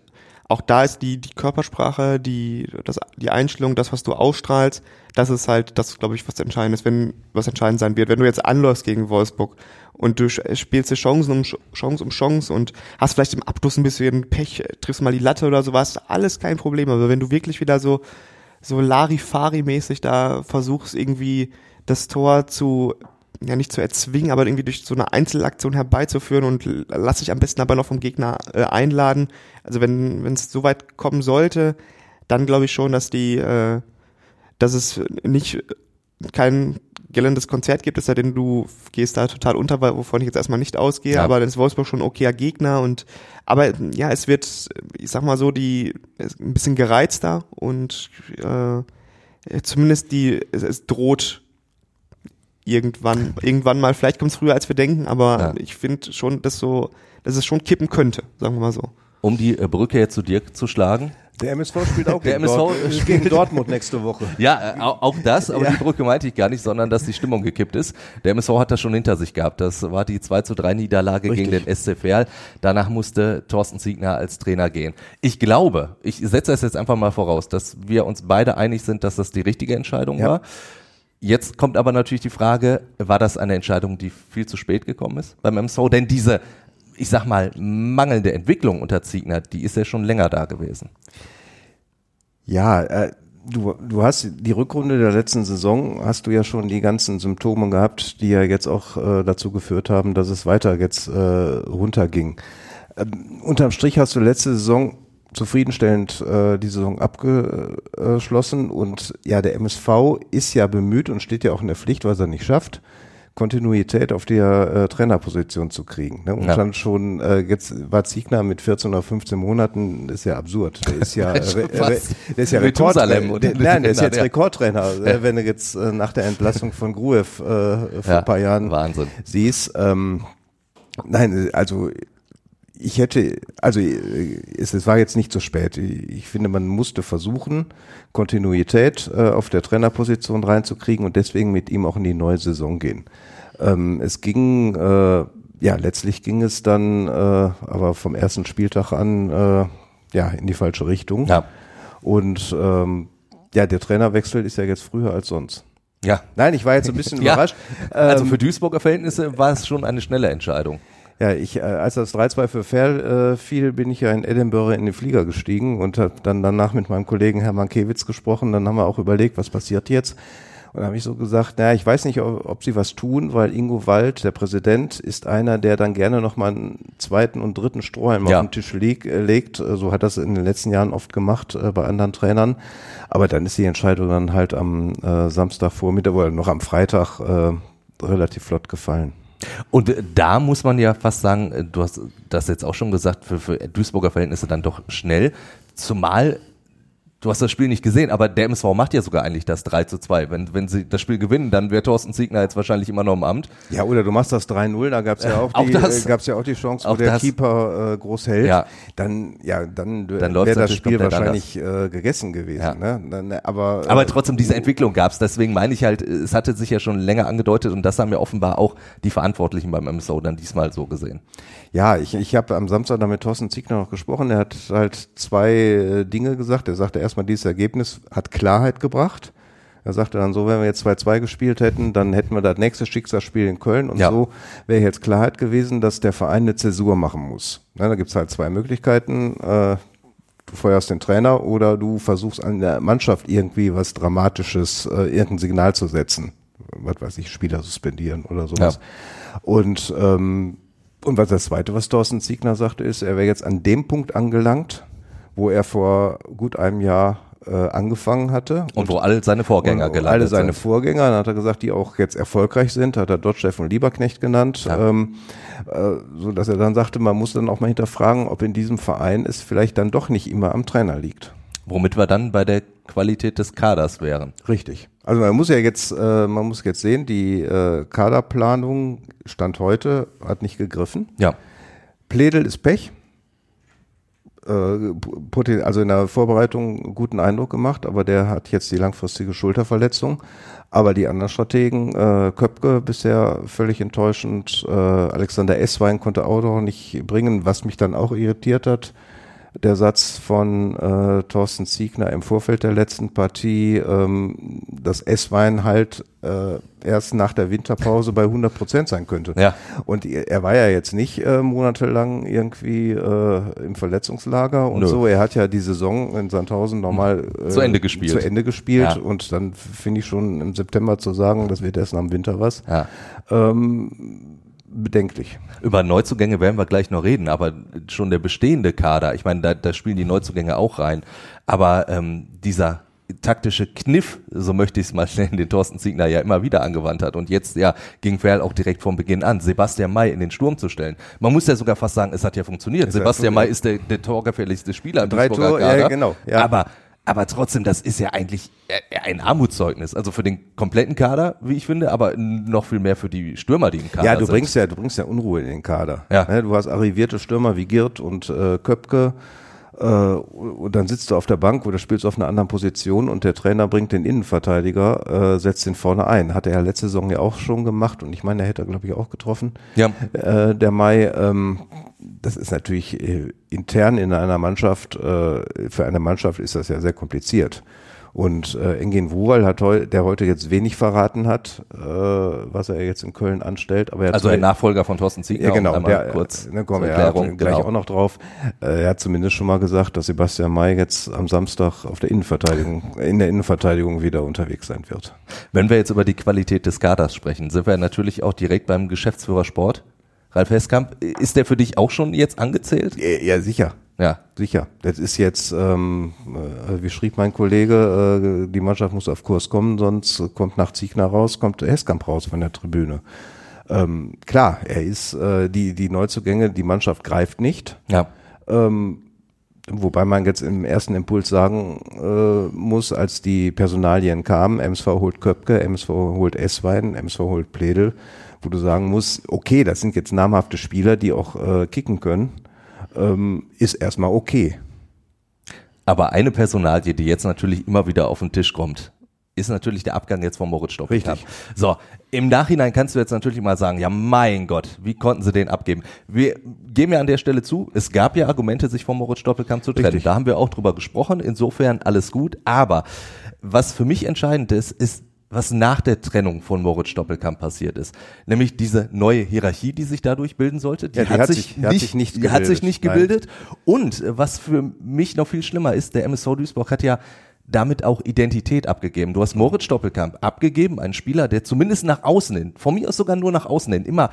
auch da ist die, die Körpersprache, die, das, die Einstellung, das, was du ausstrahlst, das ist halt, das glaube ich, was entscheidend ist, wenn, was entscheidend sein wird. Wenn du jetzt anläufst gegen Wolfsburg und du spielst dir Chancen um Chance um Chance und hast vielleicht im Abschluss ein bisschen Pech, triffst mal die Latte oder sowas, alles kein Problem. Aber wenn du wirklich wieder so, so Larifari-mäßig da versuchst, irgendwie das Tor zu ja nicht zu erzwingen, aber irgendwie durch so eine Einzelaktion herbeizuführen und lass sich am besten aber noch vom Gegner äh, einladen. Also wenn wenn es so weit kommen sollte, dann glaube ich schon, dass die, äh, dass es nicht kein geländes Konzert gibt, es sei denn, du gehst da total unter, wovon ich jetzt erstmal nicht ausgehe, ja. aber dann ist Wolfsburg schon ein okayer Gegner und aber ja, es wird, ich sag mal so, die ein bisschen gereizter und äh, zumindest die, es, es droht irgendwann, irgendwann mal, vielleicht kommt es früher, als wir denken, aber ja. ich finde schon, dass so, dass es schon kippen könnte, sagen wir mal so. Um die äh, Brücke jetzt zu dir zu schlagen. Der MSV spielt auch der gegen, MSV Dort, gegen Dortmund nächste Woche. Ja, äh, auch das, aber ja. die Brücke meinte ich gar nicht, sondern dass die Stimmung gekippt ist. Der MSV hat das schon hinter sich gehabt. Das war die 2 zu 3 Niederlage Richtig. gegen den SC Verl. Danach musste Thorsten Siegner als Trainer gehen. Ich glaube, ich setze es jetzt einfach mal voraus, dass wir uns beide einig sind, dass das die richtige Entscheidung ja. war. Jetzt kommt aber natürlich die Frage, war das eine Entscheidung, die viel zu spät gekommen ist beim MSV? Denn diese, ich sag mal, mangelnde Entwicklung unter Ziegner, die ist ja schon länger da gewesen. Ja, äh, du, du hast die Rückrunde der letzten Saison, hast du ja schon die ganzen Symptome gehabt, die ja jetzt auch äh, dazu geführt haben, dass es weiter jetzt äh, runterging. Ähm, unterm Strich hast du letzte Saison zufriedenstellend äh, die Saison abgeschlossen und ja, der MSV ist ja bemüht und steht ja auch in der Pflicht, was er nicht schafft, Kontinuität auf der äh, Trainerposition zu kriegen. Ne? Und ja. dann schon, äh, jetzt war Ziegner mit 14 oder 15 Monaten, ist ja absurd. Der ist ja, äh, der ist ja Rekordtrainer. Der, nein, der ist jetzt Rekordtrainer. Ja. Wenn du jetzt äh, nach der Entlassung von Gruev äh, vor ja, ein paar Jahren Wahnsinn. siehst, ähm, Nein, also ich hätte, also es, es war jetzt nicht so spät. Ich finde, man musste versuchen, Kontinuität äh, auf der Trainerposition reinzukriegen und deswegen mit ihm auch in die neue Saison gehen. Ähm, es ging, äh, ja, letztlich ging es dann, äh, aber vom ersten Spieltag an, äh, ja, in die falsche Richtung. Ja. Und ähm, ja, der Trainerwechsel ist ja jetzt früher als sonst. Ja. Nein, ich war jetzt ein bisschen überrascht. Also für ähm, Duisburger Verhältnisse war es schon eine schnelle Entscheidung. Ja, ich, äh, als das 3-2 für Fair äh, fiel, bin ich ja in Edinburgh in den Flieger gestiegen und habe dann danach mit meinem Kollegen Herrn Mankiewicz gesprochen. Dann haben wir auch überlegt, was passiert jetzt. Und dann habe ich so gesagt, naja, ich weiß nicht, ob, ob, sie was tun, weil Ingo Wald, der Präsident, ist einer, der dann gerne nochmal einen zweiten und dritten Strohhalm ja. auf den Tisch leg, äh, legt. So hat das in den letzten Jahren oft gemacht äh, bei anderen Trainern. Aber dann ist die Entscheidung dann halt am äh, Samstagvormittag oder noch am Freitag äh, relativ flott gefallen. Und da muss man ja fast sagen, äh, du hast das jetzt auch schon gesagt, für, für Duisburger Verhältnisse dann doch schnell. Zumal Du hast das Spiel nicht gesehen, aber der MSV macht ja sogar eigentlich das 3 zu 2. Wenn, wenn sie das Spiel gewinnen, dann wäre Thorsten Siegner jetzt wahrscheinlich immer noch im Amt. Ja, oder du machst das 3-0, da gab es ja auch, auch die, das, äh, gab's ja auch die Chance, wo der das, Keeper äh, groß hält. Ja. Dann, ja, dann, dann wäre das Spiel wahrscheinlich äh, gegessen gewesen. Ja. Ne? Dann, äh, aber, äh, aber trotzdem, diese Entwicklung gab es. Deswegen meine ich halt, es hatte sich ja schon länger angedeutet und das haben ja offenbar auch die Verantwortlichen beim MSV dann diesmal so gesehen. Ja, ich, ich habe am Samstag da mit Thorsten Ziegner noch gesprochen. Er hat halt zwei äh, Dinge gesagt. Er sagte erstmal, dieses Ergebnis hat Klarheit gebracht. Er sagte dann so, wenn wir jetzt 2-2 gespielt hätten, dann hätten wir das nächste Schicksalsspiel in Köln und ja. so wäre jetzt Klarheit gewesen, dass der Verein eine Zäsur machen muss. Ja, da gibt's halt zwei Möglichkeiten. Äh, du feuerst den Trainer oder du versuchst an der Mannschaft irgendwie was Dramatisches, äh, irgendein Signal zu setzen. Was weiß ich, Spieler suspendieren oder sowas. Ja. Und ähm, und was das Zweite, was Thorsten Ziegner sagte, ist, er wäre jetzt an dem Punkt angelangt, wo er vor gut einem Jahr äh, angefangen hatte. Und, und wo alle seine Vorgänger gelandet Alle seine sind. Vorgänger, dann hat er gesagt, die auch jetzt erfolgreich sind, hat er Dodge und Lieberknecht genannt, ja. ähm, äh, so dass er dann sagte, man muss dann auch mal hinterfragen, ob in diesem Verein es vielleicht dann doch nicht immer am Trainer liegt. Womit wir dann bei der Qualität des Kaders wären. Richtig. Also man muss ja jetzt, äh, man muss jetzt sehen, die äh, Kaderplanung Stand heute hat nicht gegriffen. Ja. Pledel ist Pech. Äh, also in der Vorbereitung guten Eindruck gemacht, aber der hat jetzt die langfristige Schulterverletzung. Aber die anderen Strategen, äh, Köpke bisher völlig enttäuschend, äh, Alexander Esswein konnte auch noch nicht bringen, was mich dann auch irritiert hat der Satz von äh, Thorsten Ziegner im Vorfeld der letzten Partie, ähm, dass S-Wein halt äh, erst nach der Winterpause bei 100 Prozent sein könnte. Ja. Und er war ja jetzt nicht äh, monatelang irgendwie äh, im Verletzungslager und Nö. so. Er hat ja die Saison in Sandhausen nochmal äh, zu Ende gespielt. Zu Ende gespielt ja. und dann finde ich schon im September zu sagen, das wird erst am Winter was. Ja. Ähm, bedenklich. Über Neuzugänge werden wir gleich noch reden, aber schon der bestehende Kader, ich meine, da, da spielen die Neuzugänge auch rein, aber ähm, dieser taktische Kniff, so möchte ich es mal nennen, den Thorsten Ziegner ja immer wieder angewandt hat und jetzt ja ging Ferl auch direkt vom Beginn an, Sebastian May in den Sturm zu stellen. Man muss ja sogar fast sagen, es hat ja funktioniert. Es Sebastian May ist der, der torgefährlichste Spieler im Drei Tor, ja, genau. Ja. Aber aber trotzdem, das ist ja eigentlich ein Armutszeugnis. Also für den kompletten Kader, wie ich finde, aber noch viel mehr für die Stürmer, die im Kader Ja, du sind. bringst ja, du bringst ja Unruhe in den Kader. Ja. Ne, du hast arrivierte Stürmer wie Girt und äh, Köpke. Äh, und dann sitzt du auf der Bank oder spielst auf einer anderen Position und der Trainer bringt den Innenverteidiger, äh, setzt ihn vorne ein. Hat er ja letzte Saison ja auch schon gemacht und ich meine, er hätte, glaube ich, auch getroffen. Ja. Äh, der Mai, ähm, das ist natürlich äh, intern in einer Mannschaft, äh, für eine Mannschaft ist das ja sehr kompliziert. Und äh, Engin Wural hat heu, der heute jetzt wenig verraten hat, äh, was er jetzt in Köln anstellt. Aber er also ein Nachfolger von Thorsten Ziegler. Ja, genau. Der, kurz ne, komm, er hat gleich genau. auch noch drauf. Äh, er hat zumindest schon mal gesagt, dass Sebastian May jetzt am Samstag auf der Innenverteidigung, in der Innenverteidigung wieder unterwegs sein wird. Wenn wir jetzt über die Qualität des Kaders sprechen, sind wir natürlich auch direkt beim Geschäftsführer Sport. Ralf Heskamp, ist der für dich auch schon jetzt angezählt? Ja, ja sicher. Ja. Sicher. Das ist jetzt, ähm, äh, wie schrieb mein Kollege, äh, die Mannschaft muss auf Kurs kommen, sonst kommt nach Ziegner raus, kommt Heskamp raus von der Tribüne. Ähm, klar, er ist, äh, die, die Neuzugänge, die Mannschaft greift nicht. Ja. Ähm, wobei man jetzt im ersten Impuls sagen äh, muss, als die Personalien kamen, MSV holt Köpke, MSV holt Esswein, MSV holt Pledel, wo du sagen musst, okay, das sind jetzt namhafte Spieler, die auch äh, kicken können, ähm, ist erstmal okay. Aber eine Personalie, die jetzt natürlich immer wieder auf den Tisch kommt, ist natürlich der Abgang jetzt von Moritz Stoppelkamp. Richtig. So, im Nachhinein kannst du jetzt natürlich mal sagen, ja mein Gott, wie konnten sie den abgeben? Wir geben ja an der Stelle zu, es gab ja Argumente, sich von Moritz Stoppelkamp zu trennen. Richtig. Da haben wir auch drüber gesprochen, insofern alles gut. Aber was für mich entscheidend ist, ist was nach der Trennung von Moritz Stoppelkamp passiert ist. Nämlich diese neue Hierarchie, die sich dadurch bilden sollte, die, ja, die hat, hat, sich, nicht, hat sich nicht gebildet. Hat sich nicht gebildet. Und äh, was für mich noch viel schlimmer ist, der MSV Duisburg hat ja damit auch Identität abgegeben. Du hast Moritz Stoppelkamp abgegeben, ein Spieler, der zumindest nach außen hin, von mir aus sogar nur nach außen hin, immer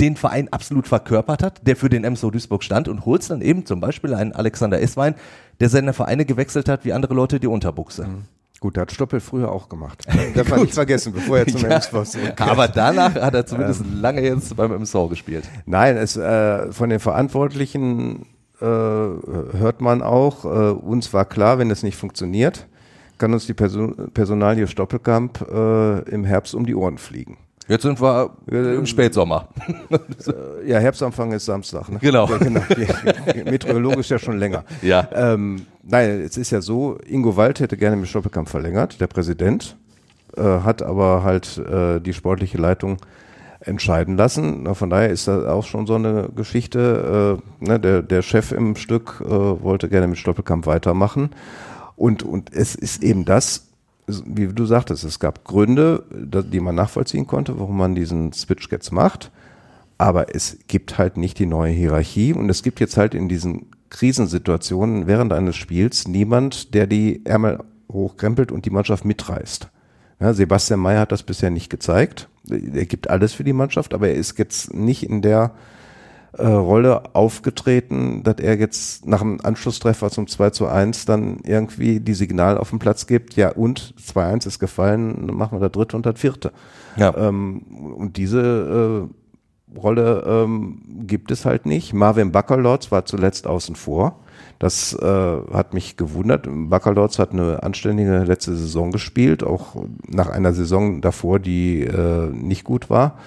den Verein absolut verkörpert hat, der für den MSV Duisburg stand und holst dann eben zum Beispiel einen Alexander Esswein, der seine Vereine gewechselt hat wie andere Leute die Unterbuchse. Mhm. Gut, der hat Stoppel früher auch gemacht. Darf man nicht vergessen, bevor er zum ja, MSV zurückkehrt. Aber danach hat er zumindest ähm, lange jetzt beim MSV gespielt. Nein, es, äh, von den Verantwortlichen äh, hört man auch, äh, uns war klar, wenn es nicht funktioniert, kann uns die Person Personalie Stoppelkamp äh, im Herbst um die Ohren fliegen. Jetzt sind wir im Spätsommer. Äh, ja, Herbstanfang ist Samstag. Ne? Genau. Ja, genau. Meteorologisch ja schon länger. Ja. Ähm, nein, es ist ja so, Ingo Wald hätte gerne mit Stoppelkamp verlängert, der Präsident, äh, hat aber halt äh, die sportliche Leitung entscheiden lassen. Na, von daher ist das auch schon so eine Geschichte. Äh, ne, der, der Chef im Stück äh, wollte gerne mit Stoppelkamp weitermachen. Und, und es ist eben das, wie du sagtest, es gab Gründe, die man nachvollziehen konnte, warum man diesen Switch jetzt macht. Aber es gibt halt nicht die neue Hierarchie und es gibt jetzt halt in diesen Krisensituationen während eines Spiels niemand, der die Ärmel hochkrempelt und die Mannschaft mitreißt. Ja, Sebastian Mayer hat das bisher nicht gezeigt. Er gibt alles für die Mannschaft, aber er ist jetzt nicht in der äh, Rolle aufgetreten, dass er jetzt nach dem Anschlusstreffer zum 2 zu 1 dann irgendwie die Signal auf den Platz gibt, ja und 2-1 ist gefallen, dann machen wir das dritte und das vierte. Ja. Ähm, und diese äh, Rolle ähm, gibt es halt nicht. Marvin Baccalords war zuletzt außen vor. Das äh, hat mich gewundert. Baccalords hat eine anständige letzte Saison gespielt, auch nach einer Saison davor, die äh, nicht gut war.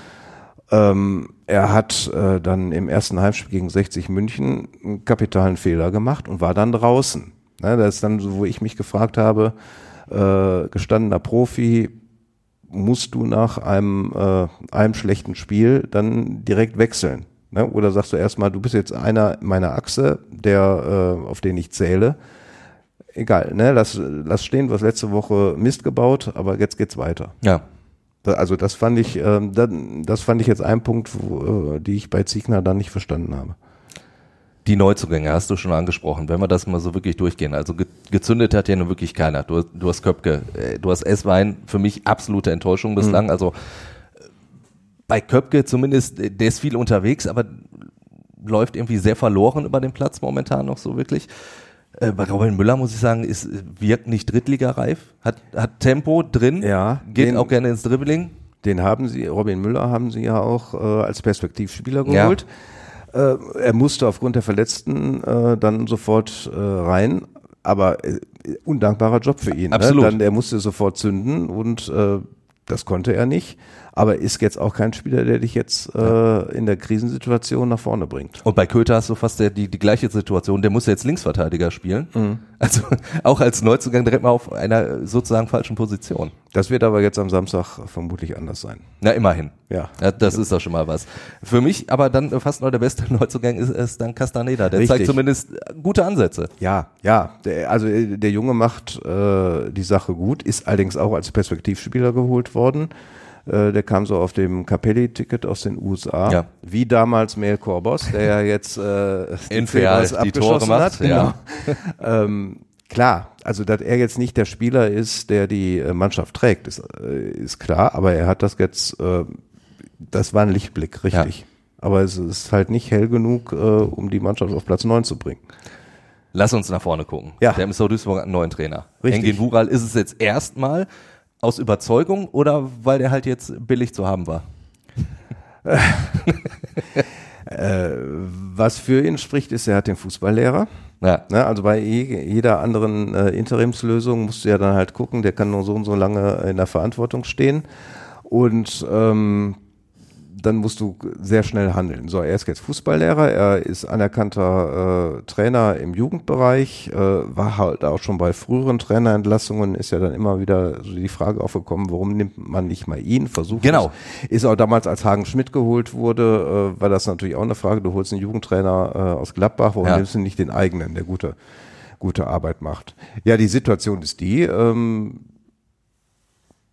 Ähm, er hat äh, dann im ersten Heimspiel gegen 60 München einen kapitalen Fehler gemacht und war dann draußen. Ne, das ist dann so, wo ich mich gefragt habe, äh, gestandener Profi, musst du nach einem, äh, einem schlechten Spiel dann direkt wechseln? Ne? Oder sagst du erstmal, du bist jetzt einer meiner Achse, der, äh, auf den ich zähle. Egal, ne? lass, lass stehen, du hast letzte Woche Mist gebaut, aber jetzt geht's weiter. Ja. Also das fand ich, ähm, das fand ich jetzt ein Punkt, wo, äh, die ich bei Ziegner dann nicht verstanden habe. Die Neuzugänge hast du schon angesprochen, wenn wir das mal so wirklich durchgehen. Also ge gezündet hat ja nun wirklich keiner. Du, du hast Köpke, äh, du hast Esswein, für mich absolute Enttäuschung bislang. Also äh, bei Köpke zumindest, der ist viel unterwegs, aber läuft irgendwie sehr verloren über den Platz momentan noch so wirklich. Äh, bei Robin Müller muss ich sagen, ist, wirkt nicht Drittligareif, hat, hat Tempo drin, Ja, geht den- auch gerne ins Dribbling. Den haben sie, Robin Müller haben sie ja auch äh, als Perspektivspieler Ja. geholt. Äh, er musste aufgrund der Verletzten äh, dann sofort äh, rein, aber undankbarer Job für ihn. Absolut. Ne? Dann, er musste sofort zünden und das konnte er nicht. Aber ist jetzt auch kein Spieler, der dich jetzt äh, in der Krisensituation nach vorne bringt. Und bei Köter hast du fast der, die, die gleiche Situation. Der muss jetzt Linksverteidiger spielen. Mhm. Also auch als Neuzugang direkt mal auf einer sozusagen falschen Position. Das wird aber jetzt am Samstag vermutlich anders sein. Na, immerhin. Ja. Ja, das ist doch schon mal was. Für mich aber dann fast noch der beste Neuzugang ist, ist dann Castaneda. Der Richtig. zeigt zumindest gute Ansätze. Ja, ja. Der, also äh, der Junge macht äh, die Sache gut, ist allerdings auch als Perspektivspieler geholt worden. Äh, der kam so auf dem Capelli-Ticket aus den USA. Ja. Wie damals Mel Corbos, der ja jetzt äh, In Fair die Tore macht, ja. ähm, klar, also dass er jetzt nicht der Spieler ist, der die äh, Mannschaft trägt, ist, äh, ist klar, aber er hat das jetzt, äh, das war ein Lichtblick, richtig. Aber es ist halt nicht hell genug, äh, um die Mannschaft auf Platz 9 zu bringen. Lass uns nach vorne gucken. Ja. Der MSV Duisburg hat einen neuen Trainer. Richtig. Engin Wural ist es jetzt erstmal aus Überzeugung oder weil der halt jetzt billig zu haben war? Äh, was für ihn spricht, ist, er hat den Fußballlehrer. Ja. Ne, also bei je- jeder anderen äh, Interimslösung musst du ja dann halt gucken, der kann nur so und so lange in der Verantwortung stehen. Und ähm, dann musst du sehr schnell handeln. So, er ist jetzt Fußballlehrer, er ist anerkannter äh, Trainer im Jugendbereich, äh, war halt auch schon bei früheren Trainerentlassungen, ist ja dann immer wieder so die Frage aufgekommen, warum nimmt man nicht mal ihn, versucht Genau. es. Ist auch damals, als Hagen Schmidt geholt wurde, äh, war das natürlich auch eine Frage, du holst einen Jugendtrainer äh, aus Gladbach, warum Ja. nimmst du nicht den eigenen, der gute, gute Arbeit macht? Ja, die Situation ist die, ähm,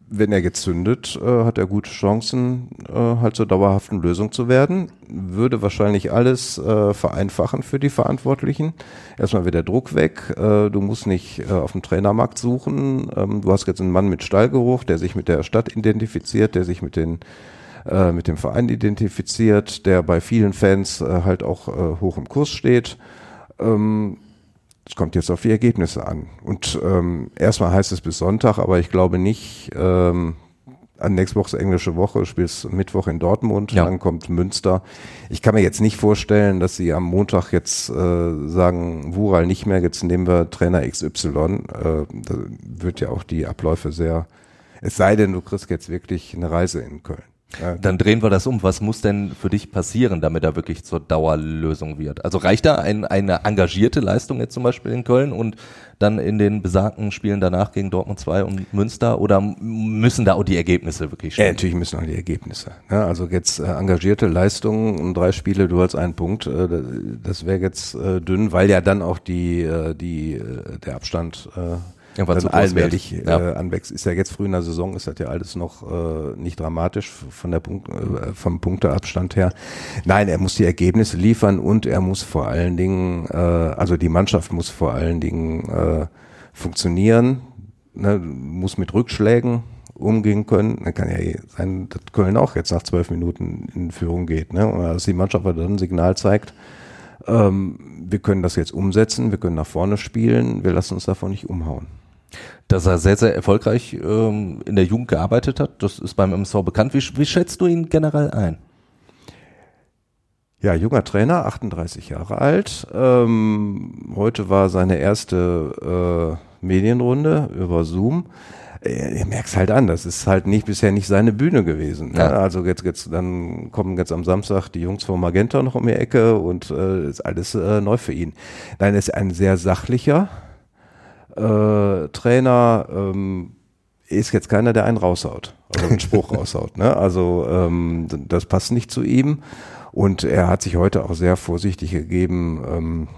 wenn er jetzt zündet, äh, hat er gute Chancen, äh, halt zur dauerhaften Lösung zu werden. Würde wahrscheinlich alles äh, vereinfachen für die Verantwortlichen. Erstmal wird der Druck weg. Äh, du musst nicht äh, auf dem Trainermarkt suchen. Ähm, du hast jetzt einen Mann mit Stallgeruch, der sich mit der Stadt identifiziert, der sich mit den äh, mit dem Verein identifiziert, der bei vielen Fans halt auch hoch im Kurs steht. Ähm, es kommt jetzt auf die Ergebnisse an. Und ähm, erstmal heißt es bis Sonntag, aber ich glaube nicht, ähm, an nächste Woche ist englische Woche, spielst Mittwoch in Dortmund, Ja. dann kommt Münster. Ich kann mir jetzt nicht vorstellen, dass sie am Montag jetzt äh, sagen, Wural nicht mehr, jetzt nehmen wir Trainer XY. Äh, da wird ja auch die Abläufe sehr, es sei denn, du kriegst jetzt wirklich eine Reise in Köln. Ja, Dann drehen wir das um. Was muss denn für dich passieren, damit er wirklich zur Dauerlösung wird? Also reicht da ein, eine engagierte Leistung jetzt zum Beispiel in Köln und dann in den besagten Spielen danach gegen Dortmund 2 und Münster oder müssen da auch die Ergebnisse wirklich Ja, stimmen? natürlich müssen auch die Ergebnisse. Ne? Also jetzt äh, engagierte Leistungen und drei Spiele, du hast einen Punkt, äh, das wäre jetzt äh, dünn, weil ja dann auch die, äh, die, äh, der Abstand Irgendwann dann allmählich wird. äh, Ja. anwächst. Ist ja jetzt früh in der Saison, ist das ja alles noch äh, nicht dramatisch von der Punkt, äh, vom Punkteabstand her. Nein, er muss die Ergebnisse liefern und er muss vor allen Dingen, äh, also die Mannschaft muss vor allen Dingen äh, funktionieren, ne, muss mit Rückschlägen umgehen können, dann kann ja sein, dass Köln auch jetzt nach zwölf Minuten in Führung geht, ne? Oder dass die Mannschaft dann ein Signal zeigt, ähm, wir können das jetzt umsetzen, wir können nach vorne spielen, wir lassen uns davon nicht umhauen. Dass er sehr, sehr erfolgreich ähm, in der Jugend gearbeitet hat, das ist beim MSV bekannt. Wie, wie schätzt du ihn generell ein? Ja, junger Trainer, 38 Jahre alt. Ähm, heute war seine erste äh, Medienrunde über Zoom. Äh, ihr merkt halt an, das ist halt nicht bisher nicht seine Bühne gewesen. Ne? Ja. Also jetzt, jetzt dann kommen jetzt am Samstag die Jungs von Magenta noch um die Ecke und äh, ist alles äh, neu für ihn. Nein, er ist ein sehr sachlicher äh, Trainer. Ähm, ist jetzt keiner, der einen raushaut, also einen Spruch raushaut. Ne? Also ähm, das passt nicht zu ihm. Und er hat sich heute auch sehr vorsichtig gegeben. Ähm,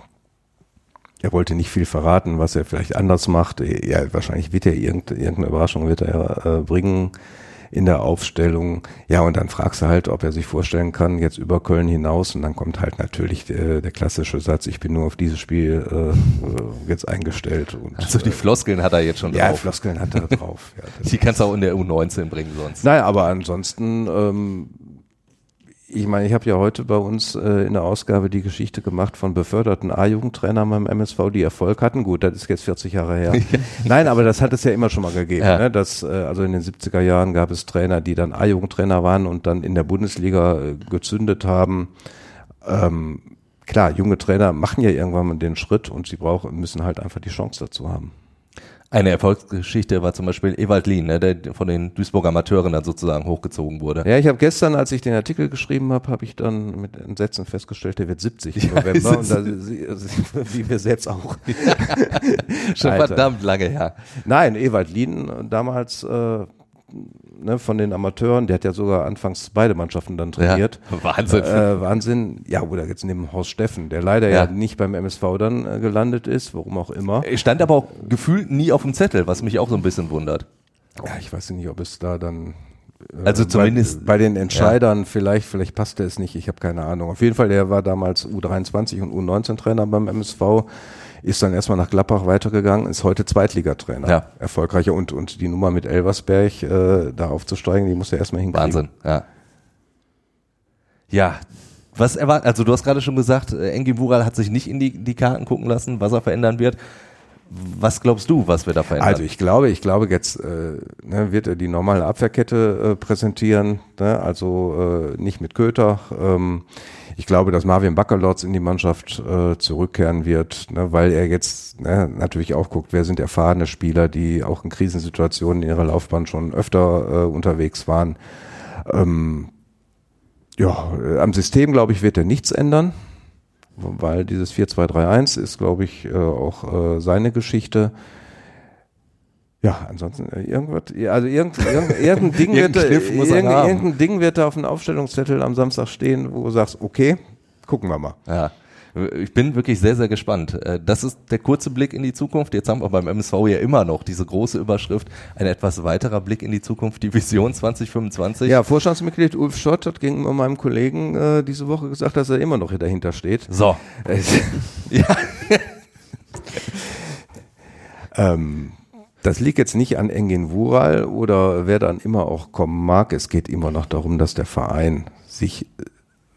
er wollte nicht viel verraten, was er vielleicht anders macht. Ja, wahrscheinlich wird er irgendeine, irgendeine Überraschung wird er äh, bringen in der Aufstellung. Ja, und dann fragst du halt, ob er sich vorstellen kann, jetzt über Köln hinaus. Und dann kommt halt natürlich der, der klassische Satz, ich bin nur auf dieses Spiel äh, äh, jetzt eingestellt. Und, Also die Floskeln hat er jetzt schon äh, ja, drauf. Floskeln hat er drauf. Ja, Die kannst du auch in der U19 bringen sonst. Naja, aber ansonsten, ähm, ich meine, ich habe ja heute bei uns äh, in der Ausgabe die Geschichte gemacht von beförderten A-Jugendtrainern beim MSV, die Erfolg hatten. Gut, das ist jetzt 40 Jahre her. Nein, aber das hat es ja immer schon mal gegeben. Ja. Ne? Das, äh, also in den 70er Jahren gab es Trainer, die dann A-Jugendtrainer waren und dann in der Bundesliga äh, gezündet haben. Ähm, klar, junge Trainer machen ja irgendwann mal den Schritt und sie brauchen, müssen halt einfach die Chance dazu haben. Eine Erfolgsgeschichte war zum Beispiel Ewald Lien, ne, der von den Duisburger Amateuren dann sozusagen hochgezogen wurde. Ja, ich habe gestern, als ich den Artikel geschrieben habe, habe ich dann mit Entsetzen festgestellt, der wird 70 im November und da, wie wir selbst auch. Schon Alter. verdammt lange her. Nein, Ewald Lien damals äh, ne, von den Amateuren, der hat ja sogar anfangs beide Mannschaften dann trainiert. Ja, Wahnsinn. Äh, Wahnsinn. Ja, oder jetzt neben Horst Steffen, der leider ja, Ja. nicht beim MSV dann äh, gelandet ist, warum auch immer. Er stand aber auch gefühlt nie auf dem Zettel, was mich auch so ein bisschen wundert. Ja, ich weiß nicht, ob es da dann äh, Also zumindest- bei, bei den Entscheidern vielleicht, vielleicht passte es nicht, ich habe keine Ahnung. Auf jeden Fall, der war damals U23 und U19 Trainer beim MSV, ist dann erstmal nach Gladbach weitergegangen, ist heute Zweitligatrainer. Ja. Erfolgreicher und, und die Nummer mit Elversberg äh, da aufzusteigen, die muss er erstmal hinkriegen. Wahnsinn, ja. Ja, was erwartet, also du hast gerade schon gesagt, äh, Engin Wural hat sich nicht in die, die Karten gucken lassen, was er verändern wird. Was glaubst du, was wir da verändern? Also ich glaube, ich glaube jetzt äh, ne, wird er die normale Abwehrkette äh, präsentieren, ne? also äh, nicht mit Köter. Ähm, ich glaube, dass Marvin Baccalords in die Mannschaft äh, zurückkehren wird, ne? weil er jetzt ne, natürlich auch guckt, wer sind erfahrene Spieler, die auch in Krisensituationen in ihrer Laufbahn schon öfter äh, unterwegs waren. Ähm, ja, äh, am System, glaube ich, wird er nichts ändern weil dieses 4-2-3-1 ist, glaube ich, äh, auch äh, seine Geschichte. Ja, ansonsten äh, irgendwas, also irgend, irgend, irgendein Ding wird irgendein Ding wird da auf dem Aufstellungszettel am Samstag stehen, wo du sagst, okay, gucken wir mal. Ja. Ich bin wirklich sehr, sehr gespannt. Äh, Das ist der kurze Blick in die Zukunft. Jetzt haben wir beim MSV ja immer noch diese große Überschrift. Ein etwas weiterer Blick in die Zukunft, die Vision 2025. Ja, Vorstandsmitglied Ulf Schott hat gegenüber meinem Kollegen äh, diese Woche gesagt, dass er immer noch hier dahinter steht. So. Äh, Ja. Ähm, das liegt jetzt nicht an Engin Wural oder wer dann immer auch kommen mag. Es geht immer noch darum, dass der Verein sich äh,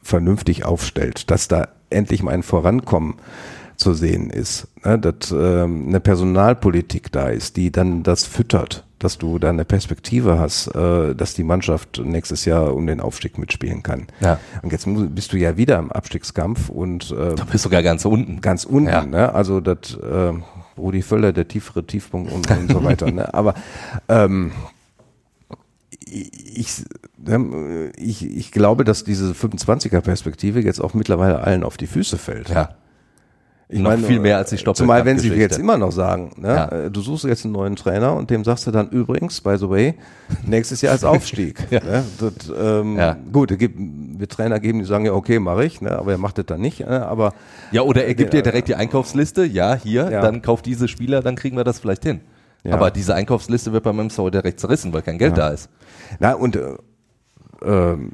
vernünftig aufstellt, dass da endlich mal ein Vorankommen zu sehen ist, ne, dass ähm, eine Personalpolitik da ist, die dann das füttert, dass du da eine Perspektive hast, äh, dass die Mannschaft nächstes Jahr um den Aufstieg mitspielen kann. Ja. Und jetzt bist du ja wieder im Abstiegskampf und äh, Da bist du sogar ganz unten. ganz unten, Ja. ne? Also das äh, Rudi Völler, der tiefere Tiefpunkt und, und so weiter. Ne? Aber ähm, ich, ähm, ich, ich glaube, dass diese 25er-Perspektive jetzt auch mittlerweile allen auf die Füße fällt. Ja. Ich Noch viel mehr als die Stoppelkamp- Zumal wenn sie jetzt immer noch sagen, ne, Ja. äh, du suchst jetzt einen neuen Trainer und dem sagst du dann übrigens, by the way, nächstes Jahr als Aufstieg. Ja. ne, das, ähm, Ja. Gut, gibt, wird Trainer geben, die sagen, ja, okay, mache ich, ne, aber er macht das dann nicht. Ne, aber Ja, oder er gibt dir direkt die Einkaufsliste. Ja, hier, dann kauf diese Spieler, dann kriegen wir das vielleicht hin. Aber diese Einkaufsliste wird beim MSV direkt zerrissen, weil kein Geld da ist. Na, und äh, ähm,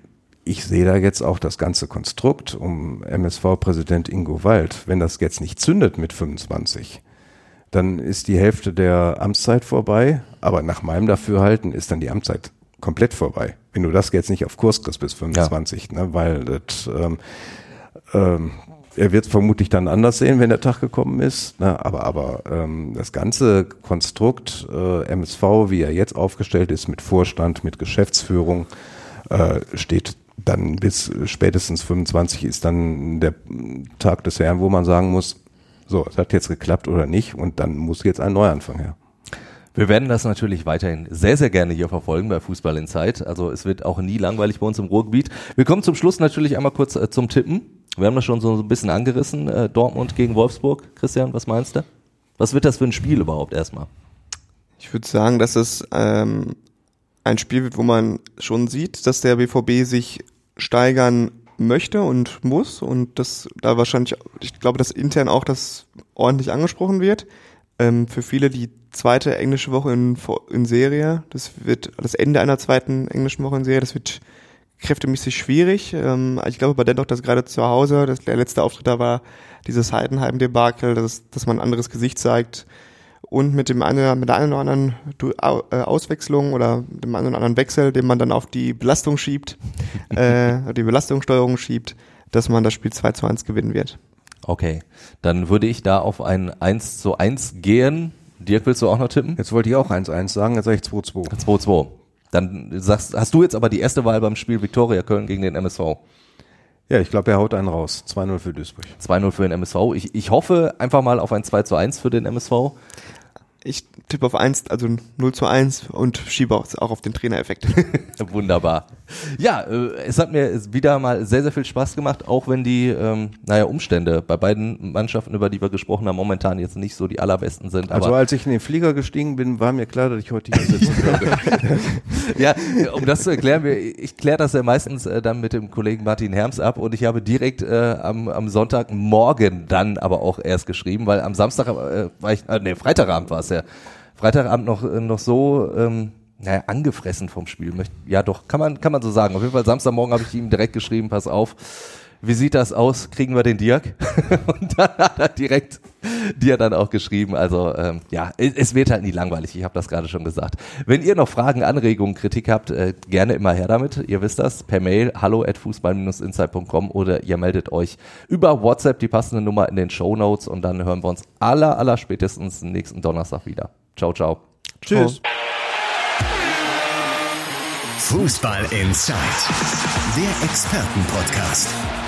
ich sehe da jetzt auch das ganze Konstrukt um MSV-Präsident Ingo Wald, wenn das jetzt nicht zündet mit 25, dann ist die Hälfte der Amtszeit vorbei, aber nach meinem Dafürhalten ist dann die Amtszeit komplett vorbei. Wenn du das jetzt nicht auf Kurs kriegst bis 25, ja. ne, weil das, ähm, ähm, er wird vermutlich dann anders sehen, wenn der Tag gekommen ist. Ne, aber aber ähm, das ganze Konstrukt äh, MSV, wie er jetzt aufgestellt ist, mit Vorstand, mit Geschäftsführung, äh, steht dann bis spätestens 25 ist dann der Tag des Herrn, wo man sagen muss, so, es hat jetzt geklappt oder nicht und dann muss jetzt ein Neuanfang her. Wir werden das natürlich weiterhin sehr, sehr gerne hier verfolgen bei Fußball in Zeit. Also es wird auch nie langweilig bei uns im Ruhrgebiet. Wir kommen zum Schluss natürlich einmal kurz äh, zum Tippen. Wir haben das schon so ein bisschen angerissen. Äh, Dortmund gegen Wolfsburg. Christian, was meinst du? Was wird das für ein Spiel überhaupt erstmal? Ich würde sagen, dass es ähm, ein Spiel wird, wo man schon sieht, dass der BVB sich steigern möchte und muss und das da wahrscheinlich, ich glaube, dass intern auch das ordentlich angesprochen wird. Ähm, für viele die zweite englische Woche in, in Serie, das wird das Ende einer zweiten englischen Woche in Serie, das wird kräftemäßig schwierig. Ähm, ich glaube aber dennoch, dass gerade zu Hause, dass der letzte Auftritt da war, dieses Heidenheim-Debakel, dass, dass man ein anderes Gesicht zeigt und mit dem einen, mit der einen oder anderen äh, Auswechslung oder dem einen oder anderen Wechsel, den man dann auf die Belastung schiebt, äh, die Belastungssteuerung schiebt, dass man das Spiel 2 zu 1 gewinnen wird. Okay, dann würde ich da auf ein 1 zu 1 gehen. Dirk, willst du auch noch tippen? Jetzt wollte ich auch 1-1 sagen, jetzt sage ich 2-2. 2-2. Dann sagst, hast du jetzt aber die erste Wahl beim Spiel Viktoria Köln gegen den MSV. Ja, ich glaube, er haut einen raus. 2-0 für Duisburg. 2-0 für den MSV. Ich, ich hoffe einfach mal auf ein 2 zu 1 für den MSV. Ich tippe auf 1, also 0 zu 1 und schiebe auch auf den Trainereffekt. Wunderbar. Ja, äh, es hat mir wieder mal sehr, sehr viel Spaß gemacht, auch wenn die, ähm, naja, Umstände bei beiden Mannschaften, über die wir gesprochen haben, momentan jetzt nicht so die allerbesten sind. Also als ich in den Flieger gestiegen bin, war mir klar, dass ich heute hier sitzen würde. ja, um das zu erklären, ich kläre das ja meistens äh, dann mit dem Kollegen Martin Herms ab und ich habe direkt äh, am, am Sonntagmorgen dann aber auch erst geschrieben, weil am Samstag äh, war ich, äh, nee, Freitagabend war es ja, Freitagabend noch, äh, noch so, ähm, naja, angefressen vom Spiel. Ja, doch, kann man, kann man so sagen. Auf jeden Fall Samstagmorgen habe ich ihm direkt geschrieben, pass auf, wie sieht das aus? Kriegen wir den Dirk? und dann hat er direkt dir dann auch geschrieben. Also ähm, ja, es wird halt nie langweilig. Ich habe das gerade schon gesagt. Wenn ihr noch Fragen, Anregungen, Kritik habt, äh, gerne immer her damit. Ihr wisst das. Per Mail hallo at fußball-insight.com oder ihr meldet euch über WhatsApp die passende Nummer in den Show Notes und dann hören wir uns aller, aller spätestens nächsten Donnerstag wieder. Ciao, ciao. Tschüss. Fußball Inside, der Expertenpodcast